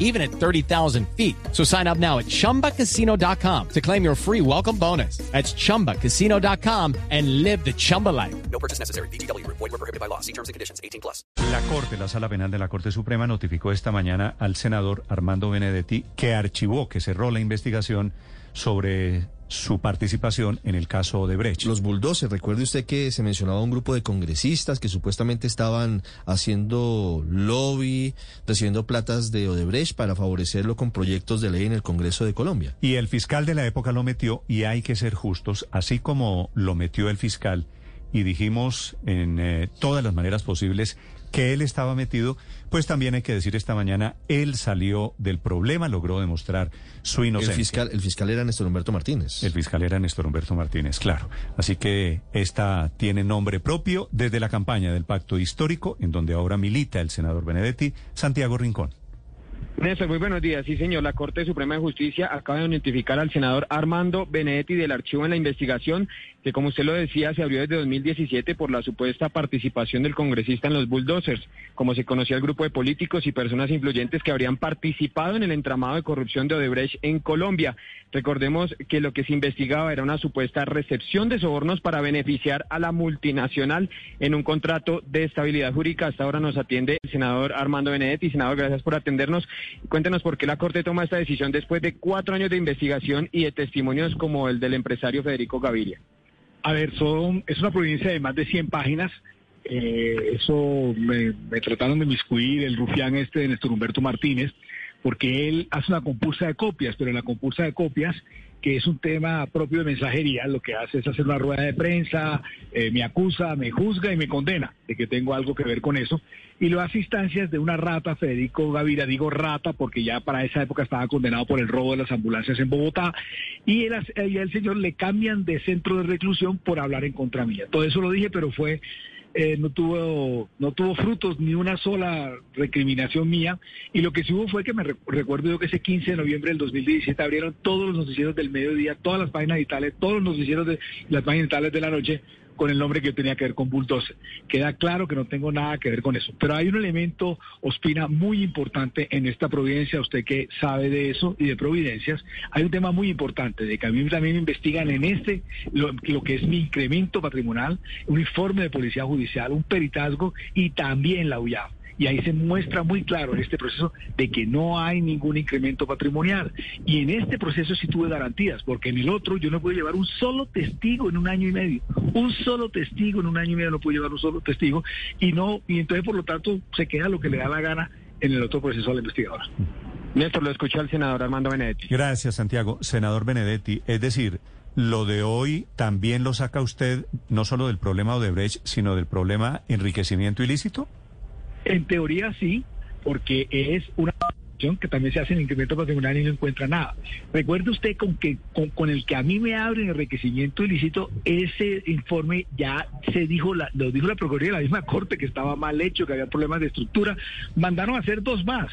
even at 30,000 feet. So sign up now at chumbacasino.com to claim your free welcome bonus. That's chumbacasino.com and live the Chumba life. No purchase necessary. BGW. Void were prohibited by law. See terms and conditions. 18 plus. La Corte, la Sala Penal de la Corte Suprema, notificó esta mañana al senador Armando Benedetti que archivó, que cerró la investigación sobre su participación en el caso de Brecht. Los bulldozers, recuerde usted que se mencionaba un grupo de congresistas que supuestamente estaban haciendo lobby, recibiendo platas de Odebrecht para favorecerlo con proyectos de ley en el Congreso de Colombia. Y el fiscal de la época lo metió y hay que ser justos, así como lo metió el fiscal y dijimos en eh, todas las maneras posibles que él estaba metido, pues también hay que decir esta mañana, él salió del problema, logró demostrar su El inocencia. fiscal, el fiscal era Néstor Humberto Martínez. El fiscal era Néstor Humberto Martínez, claro. Así que esta tiene nombre propio desde la campaña del pacto histórico, en donde ahora milita el senador Benedetti, Santiago Rincón. Néstor, muy buenos días. Sí, señor, la Corte Suprema de Justicia acaba de notificar al senador Armando Benedetti del archivo en la investigación que, como usted lo decía, se abrió desde 2017 por la supuesta participación del congresista en los bulldozers, como se conocía el grupo de políticos y personas influyentes que habrían participado en el entramado de corrupción de Odebrecht en Colombia. Recordemos que lo que se investigaba era una supuesta recepción de sobornos para beneficiar a la multinacional en un contrato de estabilidad jurídica. Hasta ahora nos atiende el senador Armando Benedetti. Senador, gracias por atendernos. Cuéntenos por qué la Corte toma esta decisión después de cuatro años de investigación y de testimonios como el del empresario Federico Gaviria. A ver, son, es una providencia de más de 100 páginas. Eh, eso me, trataron de miscuir el rufián este de Néstor Humberto Martínez, porque él hace una compulsa de copias, pero la compulsa de copias, que es un tema propio de mensajería, lo que hace es hacer una rueda de prensa, eh, me acusa, me juzga y me condena de que tengo algo que ver con eso. Y lo hace instancias de una rata, Federico Gavira, digo rata porque ya para esa época estaba condenado por el robo de las ambulancias en Bogotá, y el, el señor le cambian de centro de reclusión por hablar en contra mía. Todo eso lo dije, pero fue eh, no tuvo no tuvo frutos ni una sola recriminación mía. Y lo que sí hubo fue que me re- recuerdo yo que ese 15 de noviembre del 2017 abrieron todos los noticieros del mediodía, todas las páginas digitales, todos los noticieros de las páginas digitales de la noche con el nombre que tenía que ver con Bulldozer. Queda claro que no tengo nada que ver con eso. Pero hay un elemento, Ospina, muy importante en esta providencia, usted que sabe de eso y de providencias, hay un tema muy importante, de que a mí también investigan en este, lo, lo que es mi incremento patrimonial, un informe de policía judicial, un peritazgo y también la UIAF. Y ahí se muestra muy claro en este proceso de que no hay ningún incremento patrimonial. Y en este proceso sí tuve garantías, porque en el otro yo no pude llevar un solo testigo en un año y medio. Un solo testigo en un año y medio no pude llevar un solo testigo. Y no, y entonces por lo tanto se queda lo que le da la gana en el otro proceso a la investigadora. Néstor, lo escucha el senador Armando Benedetti. Gracias, Santiago. Senador Benedetti, es decir, lo de hoy también lo saca usted no solo del problema Odebrecht, sino del problema enriquecimiento ilícito. En teoría sí, porque es una que también se hace en incremento patrimonial y no encuentra nada. Recuerde usted con que con, con el que a mí me abren enriquecimiento ilícito, ese informe ya se dijo, la, lo dijo la Procuraduría de la misma Corte que estaba mal hecho, que había problemas de estructura, mandaron a hacer dos más.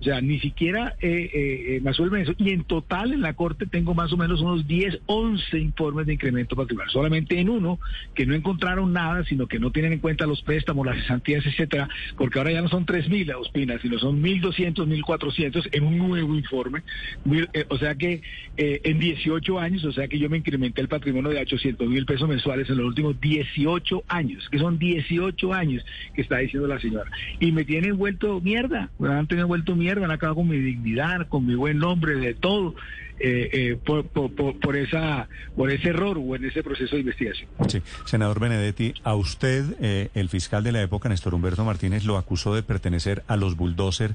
O sea, ni siquiera eh, eh, me asuelven eso. Y en total en la Corte tengo más o menos unos 10, 11 informes de incremento patrimonial. Solamente en uno que no encontraron nada, sino que no tienen en cuenta los préstamos, las cesantías, etcétera, porque ahora ya no son 3.000 Ospina, sino son 1.200, 1.400 en un nuevo informe. Eh, o sea que eh, en 18 años, o sea que yo me incrementé el patrimonio de 800 mil pesos mensuales en los últimos 18 años, que son 18 años que está diciendo la señora. Y me tienen vuelto mierda, me han tenido vuelto mierda, han acabado con mi dignidad, con mi buen nombre, de todo, eh, eh, por, por, por, esa, por ese error o en ese proceso de investigación. Sí, senador Benedetti, a usted, eh, el fiscal de la época, Néstor Humberto Martínez, lo acusó de pertenecer a los bulldozer,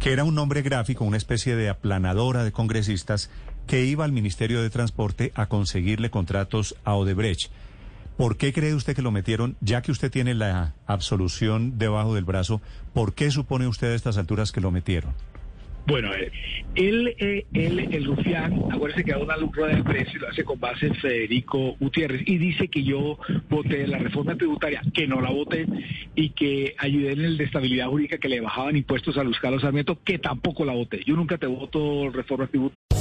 que era un nombre gráfico, una especie de aplanadora de congresistas que iba al Ministerio de Transporte a conseguirle contratos a Odebrecht. ¿Por qué cree usted que lo metieron, ya que usted tiene la absolución debajo del brazo? ¿Por qué supone usted a estas alturas que lo metieron? Bueno, eh, él, eh, él, el rufián, acuérdense que da una rueda de prensa y lo hace con base en Federico Gutiérrez y dice que yo voté la reforma tributaria, que no la voté, y que ayudé en el de estabilidad jurídica que le bajaban impuestos a Luis Carlos Sarmiento, que tampoco la voté. Yo nunca te voto reforma tributaria.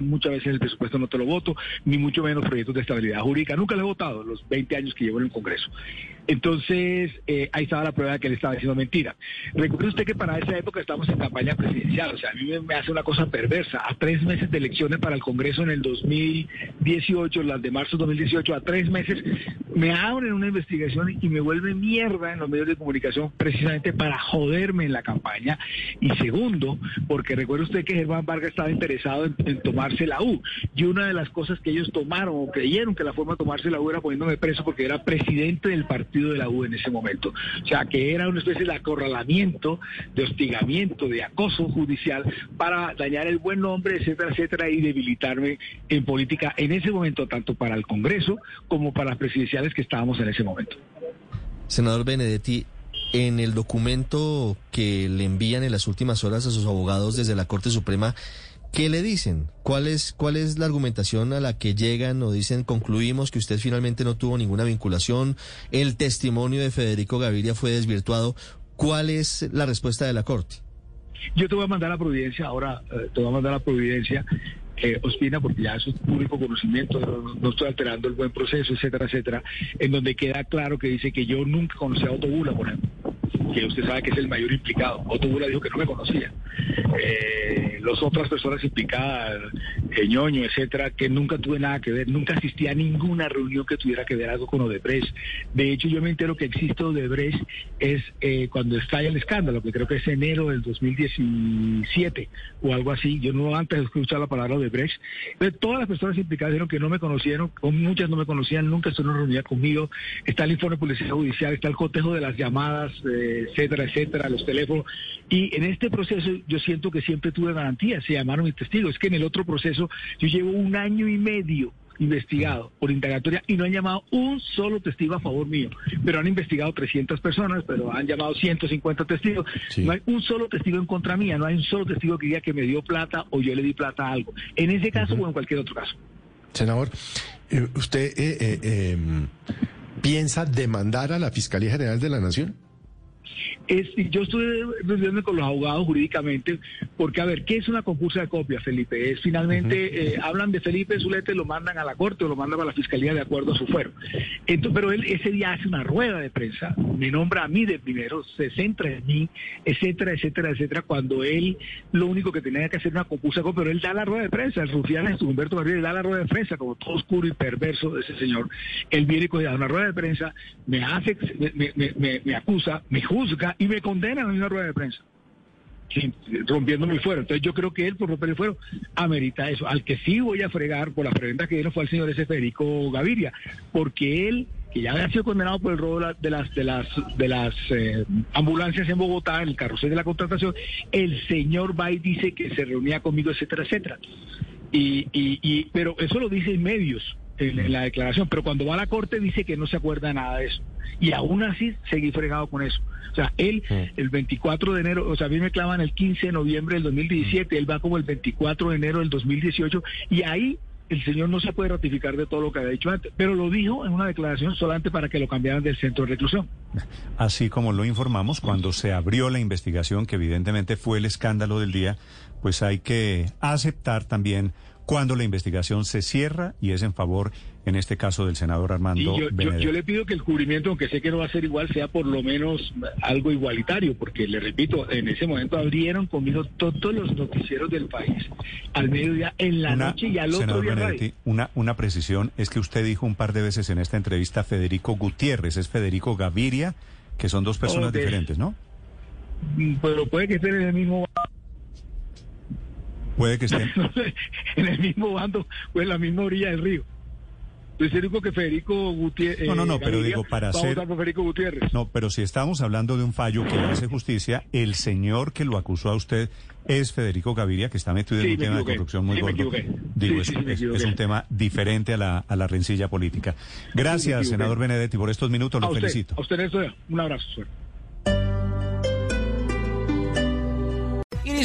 Muchas veces el presupuesto no te lo voto, ni mucho menos proyectos de estabilidad jurídica. Nunca lo he votado los 20 años que llevo en el Congreso. Entonces, eh, ahí estaba la prueba de que él estaba diciendo mentira. Recuerde usted que para esa época estamos en campaña presidencial, o sea, a mí me, me, hace una cosa perversa. A tres meses de elecciones para el Congreso en el 2018, las de marzo de 2018, a tres meses, me abren una investigación y me vuelve mierda en los medios de comunicación precisamente para joderme en la campaña. Y segundo, porque recuerde usted que Germán Vargas estaba interesado en, en tomarse la U. Y una de las cosas que ellos tomaron o creyeron que la forma de tomarse la U era poniéndome preso porque era presidente del partido de la U en ese momento. O sea, que era una especie de acorralamiento, de hostigamiento, de acoso judicial para dañar el buen nombre, etcétera, etcétera, y debilitarme en política en ese momento, tanto para el Congreso como para las presidenciales que estábamos en ese momento. Senador Benedetti, en el documento que le envían en las últimas horas a sus abogados desde la Corte Suprema, ¿Qué le dicen? ¿Cuál es, ¿Cuál es la argumentación a la que llegan o dicen concluimos que usted finalmente no tuvo ninguna vinculación? El testimonio de Federico Gaviria fue desvirtuado. ¿Cuál es la respuesta de la Corte? Yo te voy a mandar a Providencia, ahora eh, te voy a mandar a Providencia, eh, Ospina, porque ya es público conocimiento, no, estoy alterando el buen proceso, etcétera, etcétera, en donde queda claro que dice que yo nunca conocí a Otto Bula, por ejemplo, que usted sabe que es el mayor implicado. Otto Bula dijo que no me conocía. Eh, las otras personas implicadas, eh, ñoño, etcétera, que nunca tuve nada que ver, nunca asistí a ninguna reunión que tuviera que ver algo con Odebrecht. De hecho, yo me entero que existe Odebrecht es eh, cuando estalla el escándalo, que creo que es enero del 2017 o algo así. Yo no antes de escuchar la palabra Odebrecht. Entonces, todas las personas implicadas dijeron que no me conocieron, o muchas no me conocían, nunca estuvieron reunidas conmigo. Está el informe de policía judicial, está el cotejo de las llamadas, eh, etcétera, etcétera, los teléfonos. Y en este proceso yo siento que siempre tuve garantías, se llamaron mis testigos. Es que en el otro proceso yo llevo un año y medio investigado por indagatoria y no han llamado un solo testigo a favor mío, pero han investigado 300 personas, pero han llamado 150 testigos. Sí. No hay un solo testigo en contra mía, no hay un solo testigo que diga que me dio plata o yo le di plata a algo. En ese caso uh -huh. o en cualquier otro caso. Senador, eh, ¿usted eh, eh, piensa demandar a la Fiscalía General de la Nación? Es, yo estuve reuniéndome con los abogados jurídicamente, porque a ver, ¿qué es una concursa de copia, Felipe? Es finalmente, uh -huh. eh, hablan de Felipe Zulete, lo mandan a la corte o lo mandan a la fiscalía de acuerdo a su fuero. Entonces, pero él ese día hace una rueda de prensa, me nombra a mí de primero, se centra en mí, etcétera, etcétera, etcétera, cuando él lo único que tenía que hacer era una concursa de copia, pero él da la rueda de prensa, el rufián es Humberto Gabriel, da la rueda de prensa, como todo oscuro y perverso de ese señor. Él viene y da una rueda de prensa, me hace, me, me, me, me acusa, me juzga y me condenan en una rueda de prensa. Sí, rompiéndome el fuero. Entonces yo creo que él por romper el fuero amerita eso. Al que sí voy a fregar por la pregunta que dieron fue al señor ese Federico Gaviria, porque él que ya había sido condenado por el robo de las de las de las eh, ambulancias en Bogotá, en el carrusel de la contratación, el señor va y dice que se reunía conmigo, etcétera, etcétera. Y, y, y pero eso lo dice en medios, en, la declaración, pero cuando va a la corte dice que no se acuerda nada de eso. Y aún así seguí fregado con eso. O sea, él el 24 de enero, o sea, a mí me clavan el 15 de noviembre del 2017, él va como el 24 de enero del 2018 y ahí el señor no se puede ratificar de todo lo que había dicho antes, pero lo dijo en una declaración solamente para que lo cambiaran del centro de reclusión. Así como lo informamos, cuando se abrió la investigación, que evidentemente fue el escándalo del día, pues hay que aceptar también cuando la investigación se cierra y es en favor, en este caso, del senador Armando yo, yo, yo, le pido que el cubrimiento, aunque sé que no va a ser igual, sea por lo menos algo igualitario, porque le repito, en ese momento abrieron conmigo todos los noticieros del país, al mediodía, en la una, noche y al otro día. Benedetti, una, una precisión es que usted dijo un par de veces en esta entrevista Federico Gutiérrez, es Federico Gaviria, que son dos personas diferentes, ¿no? Pero puede que estén en el mismo Puede que esté... en el mismo bando o en la misma orilla del río. Estoy seguro que Federico Gutiérrez. No, no, no, pero digo, para hacer- Federico Gutiérrez. No, pero si estamos hablando de un fallo que hace justicia, el señor que lo acusó a usted es Federico Gaviria, que está metido en un tema equivoqué. de corrupción muy Sí, gordo. Digo, Sí, es, un tema diferente a la, a la rencilla política. Gracias, senador Benedetti, por estos minutos. a Lo usted, felicito. a usted, Néstor, un abrazo. suerte.